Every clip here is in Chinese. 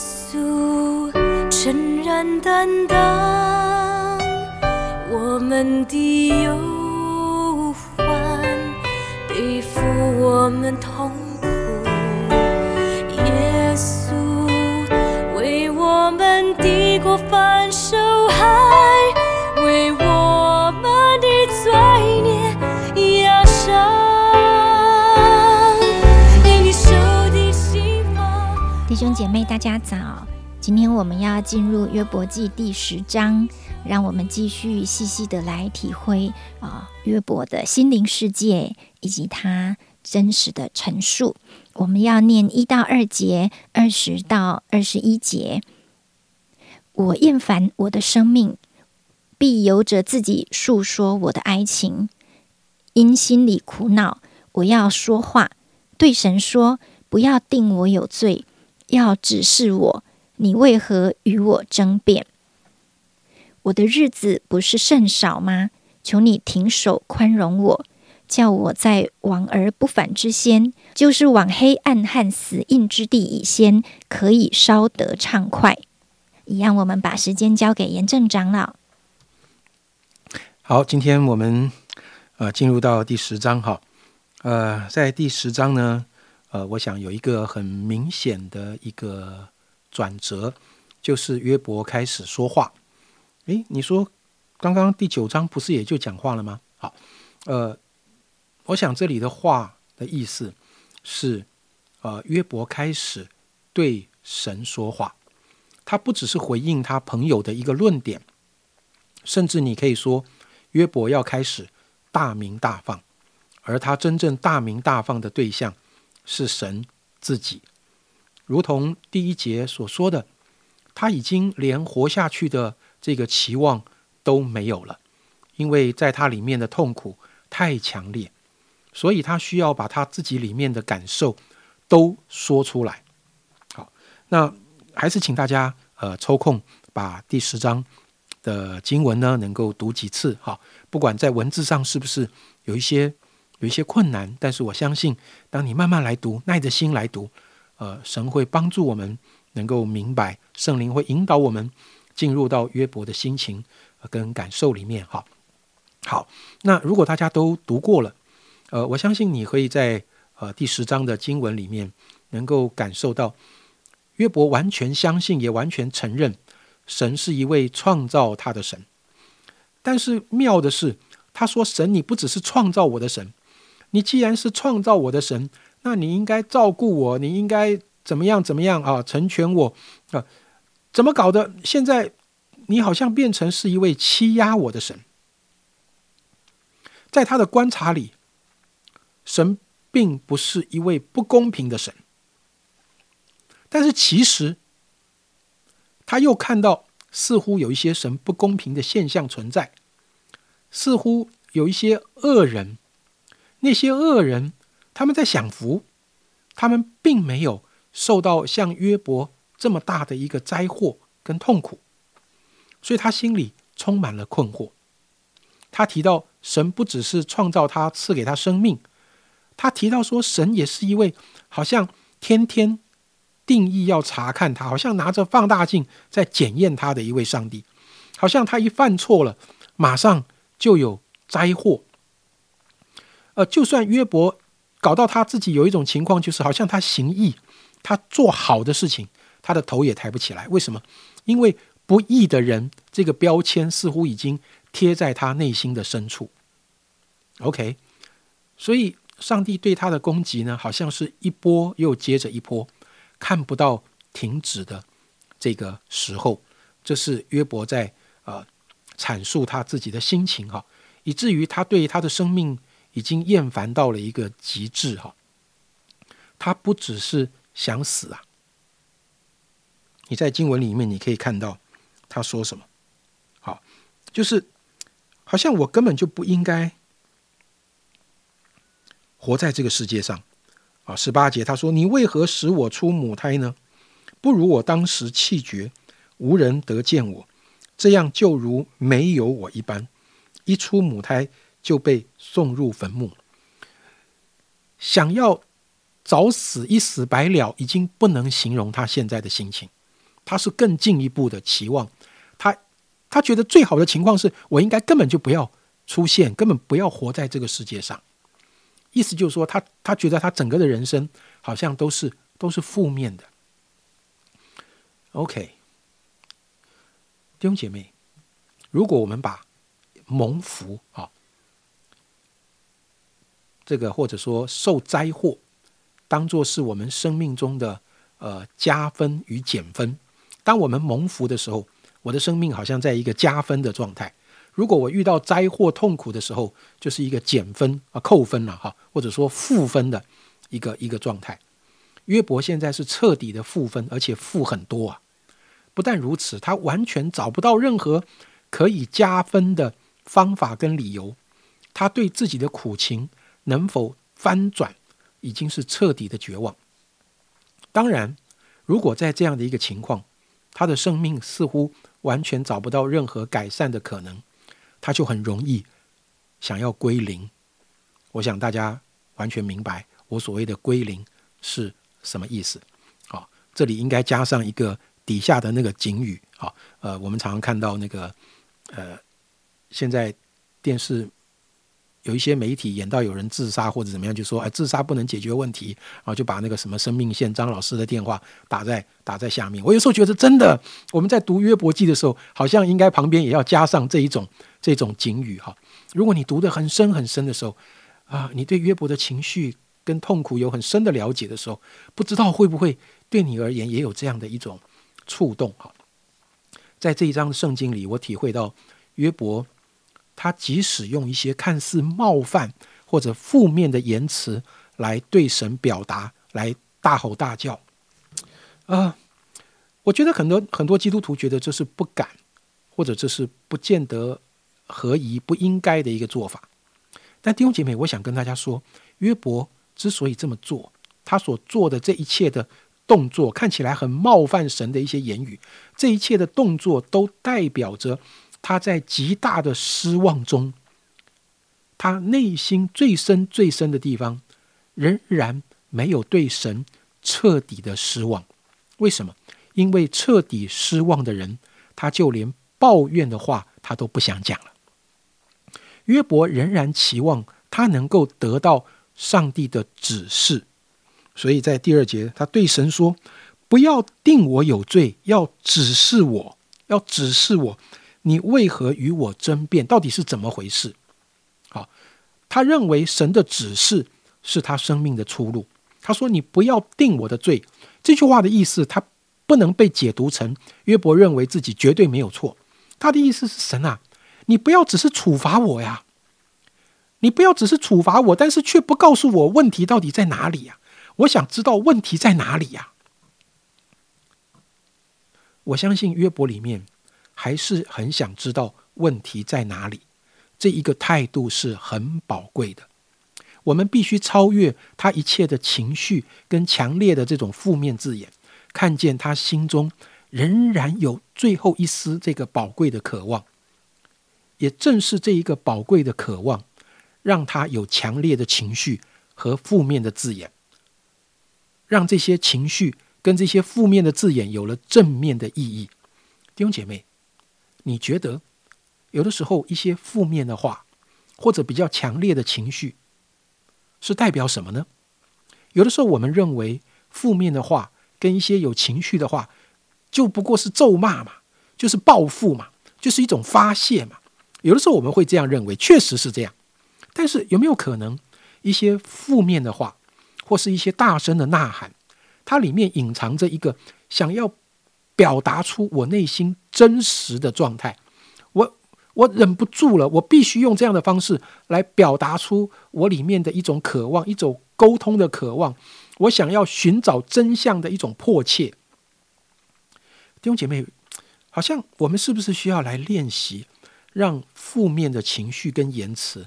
素诚然担当我们的忧患，背负我们痛兄姐妹，大家早！今天我们要进入约伯记第十章，让我们继续细细的来体会啊、约伯的心灵世界以及他真实的陈述。我们要念一到二节，二十到二十一节。我厌烦我的生命，必由着自己述说我的哀情，因心里苦恼，我要说话，对神说：不要定我有罪，要指示我，你为何与我争辩？我的日子不是甚少吗？求你停手宽容我，叫我在往而不返之先，就是往黑暗和死印之地以先，可以稍得畅快。一样，我们把时间交给严正长老。好，今天我们呃进入到第十章哈，呃，在第十章呢，呃，我想有一个很明显的一个转折，就是约伯开始说话。诶，你说刚刚第九章不是也就讲话了吗？好，呃，我想这里的话的意思是，呃，约伯开始对神说话，他不只是回应他朋友的一个论点，甚至你可以说。约伯要开始大名大放，而他真正大名大放的对象是神自己。如同第一节所说的，他已经连活下去的这个期望都没有了，因为在他里面的痛苦太强烈，所以他需要把他自己里面的感受都说出来。好，那还是请大家呃抽空把第十章。的经文呢，能够读几次哈？不管在文字上是不是有一些有一些困难，但是我相信，当你慢慢来读，耐着心来读，呃，神会帮助我们能够明白，圣灵会引导我们进入到约伯的心情跟感受里面哈。好，那如果大家都读过了，呃，我相信你可以在呃第十章的经文里面能够感受到，约伯完全相信，也完全承认。神是一位创造他的神，但是妙的是，他说：“神，你不只是创造我的神，你既然是创造我的神，那你应该照顾我，你应该怎么样怎么样啊？成全我啊？怎么搞的？现在你好像变成是一位欺压我的神。在他的观察里，神并不是一位不公平的神，但是其实。”他又看到，似乎有一些神不公平的现象存在，似乎有一些恶人，那些恶人他们在享福，他们并没有受到像约伯这么大的一个灾祸跟痛苦，所以他心里充满了困惑。他提到，神不只是创造他，赐给他生命，他提到说，神也是一位好像天天。定义要查看他，好像拿着放大镜在检验他的一位上帝，好像他一犯错了，马上就有灾祸。呃，就算约伯搞到他自己有一种情况，就是好像他行义，他做好的事情，他的头也抬不起来。为什么？因为不义的人这个标签似乎已经贴在他内心的深处。OK，所以上帝对他的攻击呢，好像是一波又接着一波。看不到停止的这个时候，这是约伯在呃阐述他自己的心情哈，以至于他对他的生命已经厌烦到了一个极致哈。他不只是想死啊，你在经文里面你可以看到他说什么，好，就是好像我根本就不应该活在这个世界上。啊，十八节他说：“你为何使我出母胎呢？不如我当时气绝，无人得见我，这样就如没有我一般。一出母胎就被送入坟墓，想要早死一死百了，已经不能形容他现在的心情。他是更进一步的期望，他他觉得最好的情况是我应该根本就不要出现，根本不要活在这个世界上。意思就是说，他他觉得他整个的人生好像都是都是负面的。OK，弟兄姐妹，如果我们把蒙福啊，这个或者说受灾祸，当做是我们生命中的呃加分与减分。当我们蒙福的时候，我的生命好像在一个加分的状态；如果我遇到灾祸痛苦的时候，就是一个减分啊、扣分了哈，或者说负分的一个一个状态。约伯现在是彻底的负分，而且负很多啊！不但如此，他完全找不到任何可以加分的方法跟理由。他对自己的苦情能否翻转，已经是彻底的绝望。当然，如果在这样的一个情况，他的生命似乎完全找不到任何改善的可能，他就很容易想要归零。我想大家完全明白我所谓的归零是什么意思。好，这里应该加上一个底下的那个警语。好，呃，我们常常看到那个，呃，现在电视。有一些媒体演到有人自杀或者怎么样，就说哎，自杀不能解决问题，然后就把那个什么生命线张老师的电话打在打在下面。我有时候觉得真的，我们在读约伯记的时候，好像应该旁边也要加上这一种这种警语哈。如果你读得很深很深的时候，啊，你对约伯的情绪跟痛苦有很深的了解的时候，不知道会不会对你而言也有这样的一种触动哈。在这一章圣经里，我体会到约伯。他即使用一些看似冒犯或者负面的言辞来对神表达，来大吼大叫，啊，我觉得很多很多基督徒觉得这是不敢，或者这是不见得合宜、不应该的一个做法。但弟兄姐妹，我想跟大家说，约伯之所以这么做，他所做的这一切的动作看起来很冒犯神的一些言语，这一切的动作都代表着。他在极大的失望中，他内心最深最深的地方，仍然没有对神彻底的失望。为什么？因为彻底失望的人，他就连抱怨的话他都不想讲了。约伯仍然期望他能够得到上帝的指示，所以在第二节，他对神说：“不要定我有罪，要指示我，要指示我。”你为何与我争辩？到底是怎么回事？好，他认为神的指示是他生命的出路。他说：“你不要定我的罪。”这句话的意思，他不能被解读成约伯认为自己绝对没有错。他的意思是：神啊，你不要只是处罚我呀！你不要只是处罚我，但是却不告诉我问题到底在哪里呀？我想知道问题在哪里呀！我相信约伯里面。还是很想知道问题在哪里，这一个态度是很宝贵的。我们必须超越他一切的情绪跟强烈的这种负面字眼，看见他心中仍然有最后一丝这个宝贵的渴望。也正是这一个宝贵的渴望，让他有强烈的情绪和负面的字眼，让这些情绪跟这些负面的字眼有了正面的意义。弟兄姐妹。你觉得有的时候一些负面的话，或者比较强烈的情绪，是代表什么呢？有的时候我们认为负面的话跟一些有情绪的话，就不过是咒骂嘛，就是报复嘛，就是一种发泄嘛。有的时候我们会这样认为，确实是这样。但是有没有可能一些负面的话，或是一些大声的呐喊，它里面隐藏着一个想要？表达出我内心真实的状态，我我忍不住了，我必须用这样的方式来表达出我里面的一种渴望，一种沟通的渴望，我想要寻找真相的一种迫切。弟兄姐妹，好像我们是不是需要来练习，让负面的情绪跟言辞，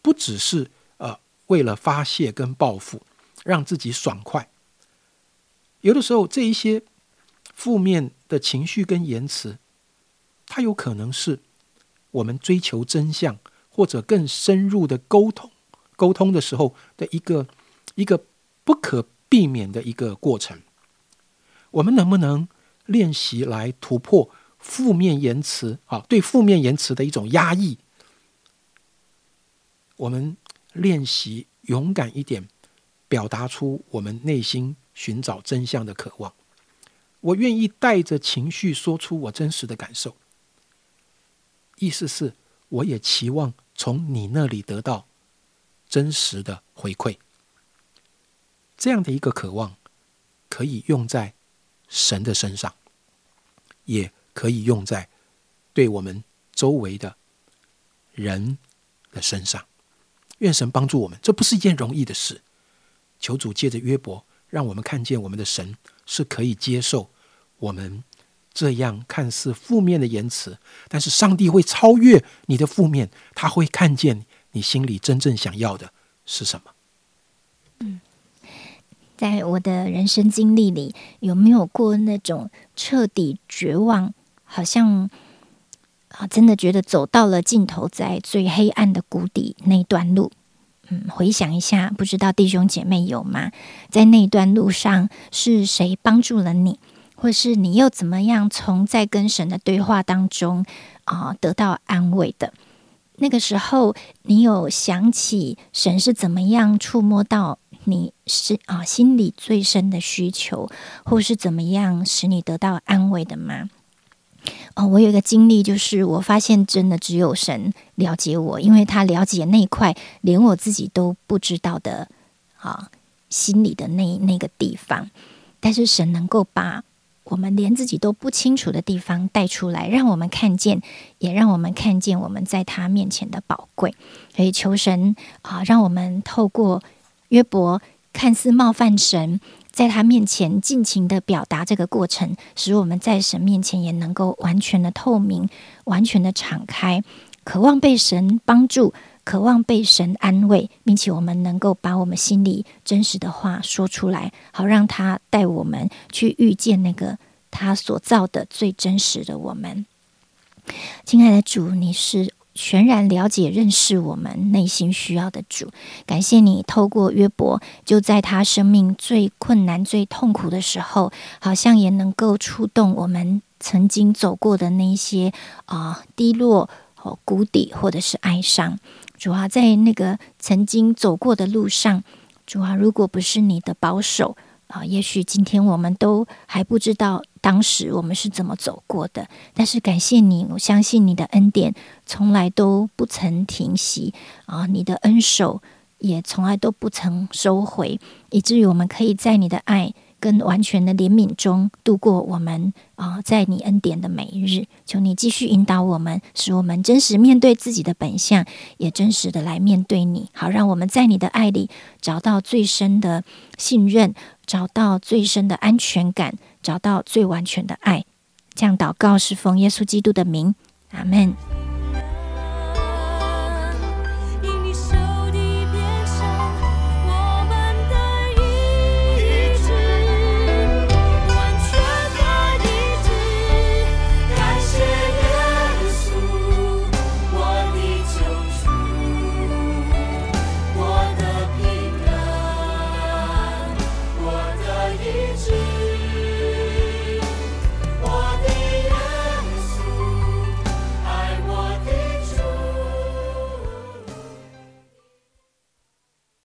不只是呃为了发泄跟报复，让自己爽快，有的时候这一些。负面的情绪跟言辞，它有可能是我们追求真相或者更深入的沟通沟通的时候的一个一个不可避免的一个过程。我们能不能练习来突破负面言辞啊，对负面言辞的一种压抑。我们练习勇敢一点，表达出我们内心寻找真相的渴望。我愿意带着情绪说出我真实的感受。意思是，我也期望从你那里得到真实的回馈。这样的一个渴望，可以用在神的身上，也可以用在对我们周围的人的身上。愿神帮助我们，这不是一件容易的事。求主借着约伯，让我们看见我们的神是可以接受我们这样看似负面的言辞，但是上帝会超越你的负面，他会看见你心里真正想要的是什么。嗯，在我的人生经历里，有没有过那种彻底绝望，好像？啊，真的觉得走到了尽头，在最黑暗的谷底那段路，嗯，回想一下，不知道弟兄姐妹有吗？在那段路上，是谁帮助了你，或是你又怎么样从在跟神的对话当中啊得到安慰的？那个时候，你有想起神是怎么样触摸到你是啊心里最深的需求，或是怎么样使你得到安慰的吗？哦，我有一个经历，就是我发现真的只有神了解我，因为他了解那一块连我自己都不知道的啊，心里的那那个地方。但是神能够把我们连自己都不清楚的地方带出来，让我们看见，也让我们看见我们在他面前的宝贵。所以求神啊，让我们透过约伯看似冒犯神。在他面前尽情的表达这个过程，使我们在神面前也能够完全的透明、完全的敞开，渴望被神帮助，渴望被神安慰，并且我们能够把我们心里真实的话说出来，好让他带我们去遇见那个他所造的最真实的我们。亲爱的主，你是。全然了解、认识我们内心需要的主，感谢你透过约伯，就在他生命最困难、最痛苦的时候，好像也能够触动我们曾经走过的那些啊低落、哦谷底，或者是哀伤。主啊，在那个曾经走过的路上，主啊，如果不是你的保守。啊，也许今天我们都还不知道当时我们是怎么走过的，但是感谢你，我相信你的恩典从来都不曾停息啊，你的恩手也从来都不曾收回，以至于我们可以在你的爱。跟完全的怜悯中度过我们啊，在你恩典的每一日，求你继续引导我们，使我们真实面对自己的本相，也真实的来面对你，好让我们在你的爱里找到最深的信任，找到最深的安全感，找到最完全的爱。这样祷告是奉耶稣基督的名，阿门。